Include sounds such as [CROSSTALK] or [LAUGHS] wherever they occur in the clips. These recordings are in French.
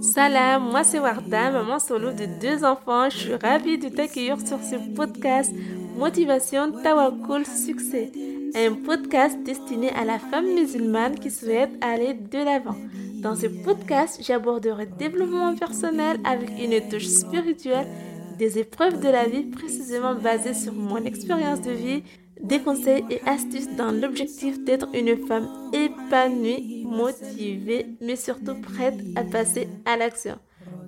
Salam, moi c'est Warda, maman solo de deux enfants. Je suis ravie de t'accueillir sur ce podcast Motivation Tawakul Succès, un podcast destiné à la femme musulmane qui souhaite aller de l'avant. Dans ce podcast, j'aborderai développement personnel avec une touche spirituelle, des épreuves de la vie précisément basées sur mon expérience de vie des conseils et astuces dans l'objectif d'être une femme épanouie, motivée, mais surtout prête à passer à l'action.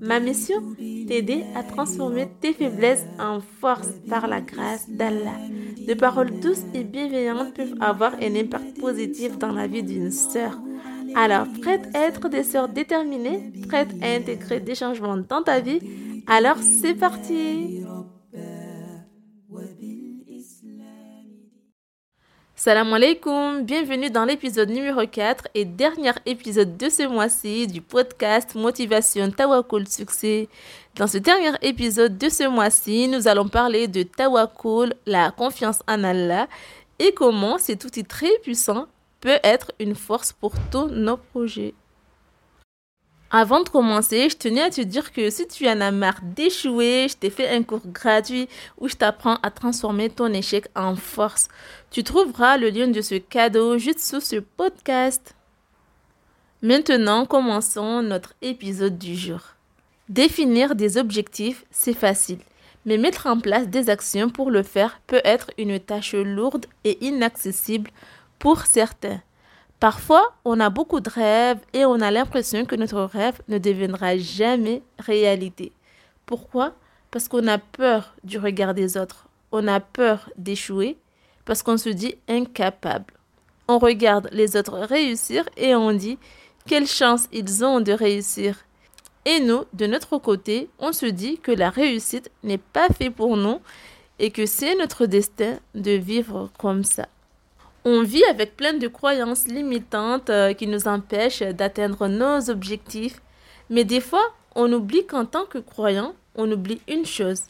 Ma mission, t'aider à transformer tes faiblesses en force par la grâce d'Allah. De paroles douces et bienveillantes peuvent avoir un impact positif dans la vie d'une sœur. Alors, prête à être des sœurs déterminées, prête à intégrer des changements dans ta vie, alors c'est parti Salam alaikum, bienvenue dans l'épisode numéro 4 et dernier épisode de ce mois-ci du podcast Motivation Tawakul Succès. Dans ce dernier épisode de ce mois-ci, nous allons parler de Tawakul, la confiance en Allah et comment cet outil très puissant peut être une force pour tous nos projets. Avant de commencer, je tenais à te dire que si tu en as marre d'échouer, je t'ai fait un cours gratuit où je t'apprends à transformer ton échec en force. Tu trouveras le lien de ce cadeau juste sous ce podcast. Maintenant, commençons notre épisode du jour. Définir des objectifs, c'est facile, mais mettre en place des actions pour le faire peut être une tâche lourde et inaccessible pour certains. Parfois, on a beaucoup de rêves et on a l'impression que notre rêve ne deviendra jamais réalité. Pourquoi? Parce qu'on a peur du regard des autres. On a peur d'échouer parce qu'on se dit incapable. On regarde les autres réussir et on dit quelle chance ils ont de réussir. Et nous, de notre côté, on se dit que la réussite n'est pas faite pour nous et que c'est notre destin de vivre comme ça. On vit avec plein de croyances limitantes euh, qui nous empêchent d'atteindre nos objectifs. Mais des fois, on oublie qu'en tant que croyant, on oublie une chose.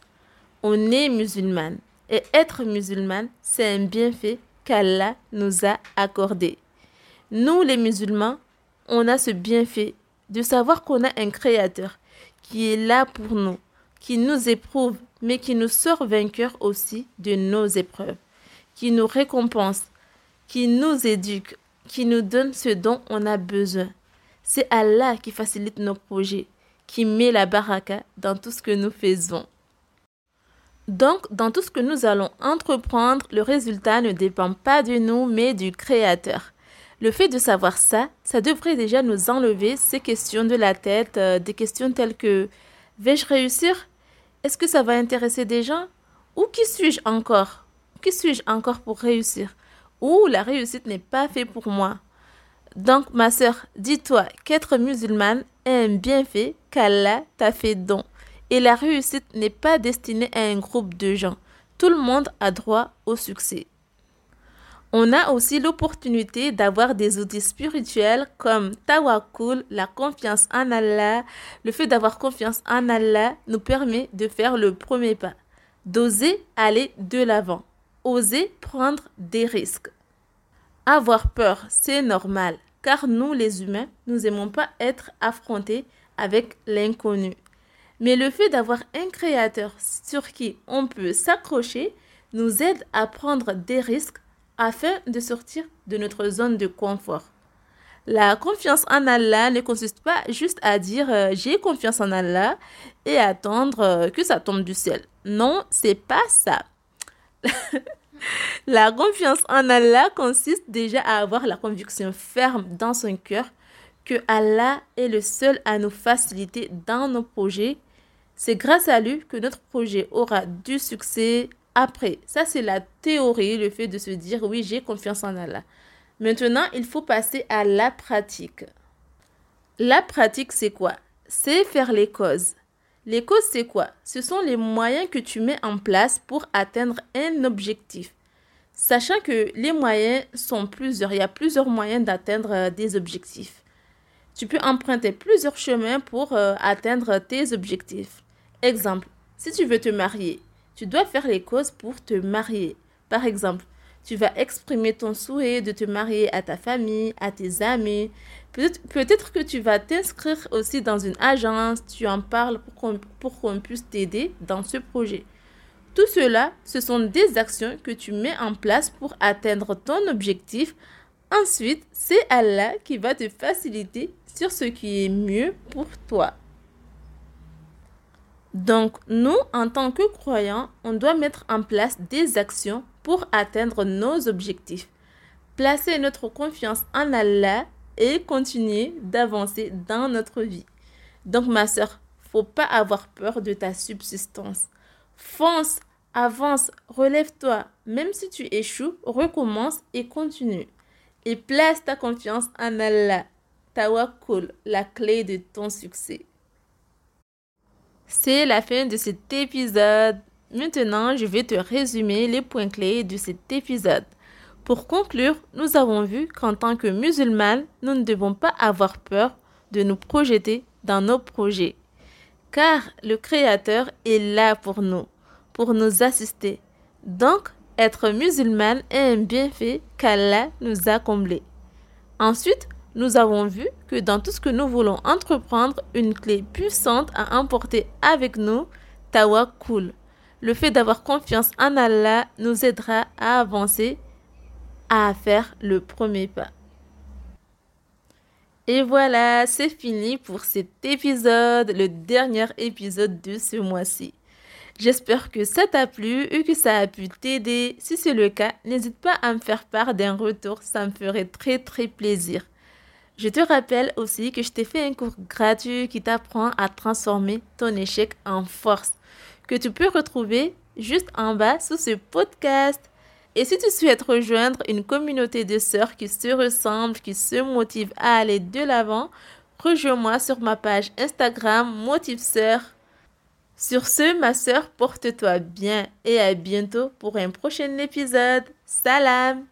On est musulmane. Et être musulmane, c'est un bienfait qu'Allah nous a accordé. Nous, les musulmans, on a ce bienfait de savoir qu'on a un créateur qui est là pour nous, qui nous éprouve, mais qui nous sort vainqueurs aussi de nos épreuves, qui nous récompense, qui nous éduque, qui nous donne ce dont on a besoin. C'est Allah qui facilite nos projets, qui met la baraka dans tout ce que nous faisons. Donc, dans tout ce que nous allons entreprendre, le résultat ne dépend pas de nous, mais du Créateur. Le fait de savoir ça, ça devrait déjà nous enlever ces questions de la tête, euh, des questions telles que vais-je réussir? Est-ce que ça va intéresser des gens? Ou qui suis-je encore? Qui suis-je encore pour réussir? Ou la réussite n'est pas faite pour moi. Donc, ma sœur, dis-toi qu'être musulmane est un bienfait qu'Allah t'a fait don. Et la réussite n'est pas destinée à un groupe de gens. Tout le monde a droit au succès. On a aussi l'opportunité d'avoir des outils spirituels comme Tawakul, la confiance en Allah. Le fait d'avoir confiance en Allah nous permet de faire le premier pas, d'oser aller de l'avant. Oser prendre des risques. Avoir peur, c'est normal, car nous les humains, nous n'aimons pas être affrontés avec l'inconnu. Mais le fait d'avoir un créateur sur qui on peut s'accrocher nous aide à prendre des risques afin de sortir de notre zone de confort. La confiance en Allah ne consiste pas juste à dire euh, j'ai confiance en Allah et attendre euh, que ça tombe du ciel. Non, c'est pas ça. [LAUGHS] La confiance en Allah consiste déjà à avoir la conviction ferme dans son cœur que Allah est le seul à nous faciliter dans nos projets. C'est grâce à lui que notre projet aura du succès après. Ça, c'est la théorie, le fait de se dire oui, j'ai confiance en Allah. Maintenant, il faut passer à la pratique. La pratique, c'est quoi? C'est faire les causes. Les causes, c'est quoi? Ce sont les moyens que tu mets en place pour atteindre un objectif. Sachant que les moyens sont plusieurs, il y a plusieurs moyens d'atteindre euh, des objectifs. Tu peux emprunter plusieurs chemins pour euh, atteindre tes objectifs. Exemple, si tu veux te marier, tu dois faire les causes pour te marier. Par exemple, tu vas exprimer ton souhait de te marier à ta famille, à tes amis. Peut-être que tu vas t'inscrire aussi dans une agence, tu en parles pour qu'on puisse t'aider dans ce projet. Tout cela, ce sont des actions que tu mets en place pour atteindre ton objectif. Ensuite, c'est Allah qui va te faciliter sur ce qui est mieux pour toi. Donc, nous, en tant que croyants, on doit mettre en place des actions pour atteindre nos objectifs. Placer notre confiance en Allah et continuer d'avancer dans notre vie. Donc, ma soeur, faut pas avoir peur de ta subsistance. Fonce, avance, relève-toi. Même si tu échoues, recommence et continue. Et place ta confiance en Allah. Tawakkul, la clé de ton succès. C'est la fin de cet épisode. Maintenant, je vais te résumer les points clés de cet épisode. Pour conclure, nous avons vu qu'en tant que musulmans, nous ne devons pas avoir peur de nous projeter dans nos projets, car le Créateur est là pour nous, pour nous assister. Donc, être musulman est un bienfait qu'Allah nous a comblé. Ensuite, nous avons vu que dans tout ce que nous voulons entreprendre, une clé puissante à emporter avec nous, Tawakkul. Le fait d'avoir confiance en Allah nous aidera à avancer, à faire le premier pas. Et voilà, c'est fini pour cet épisode, le dernier épisode de ce mois-ci. J'espère que ça t'a plu et que ça a pu t'aider. Si c'est le cas, n'hésite pas à me faire part d'un retour, ça me ferait très très plaisir. Je te rappelle aussi que je t'ai fait un cours gratuit qui t'apprend à transformer ton échec en force, que tu peux retrouver juste en bas sous ce podcast. Et si tu souhaites rejoindre une communauté de sœurs qui se ressemblent, qui se motivent à aller de l'avant, rejoins-moi sur ma page Instagram Motive Sœur. Sur ce, ma sœur, porte-toi bien et à bientôt pour un prochain épisode. Salam!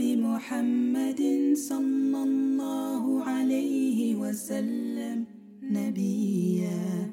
وبمحمد صلى الله عليه وسلم نبيا.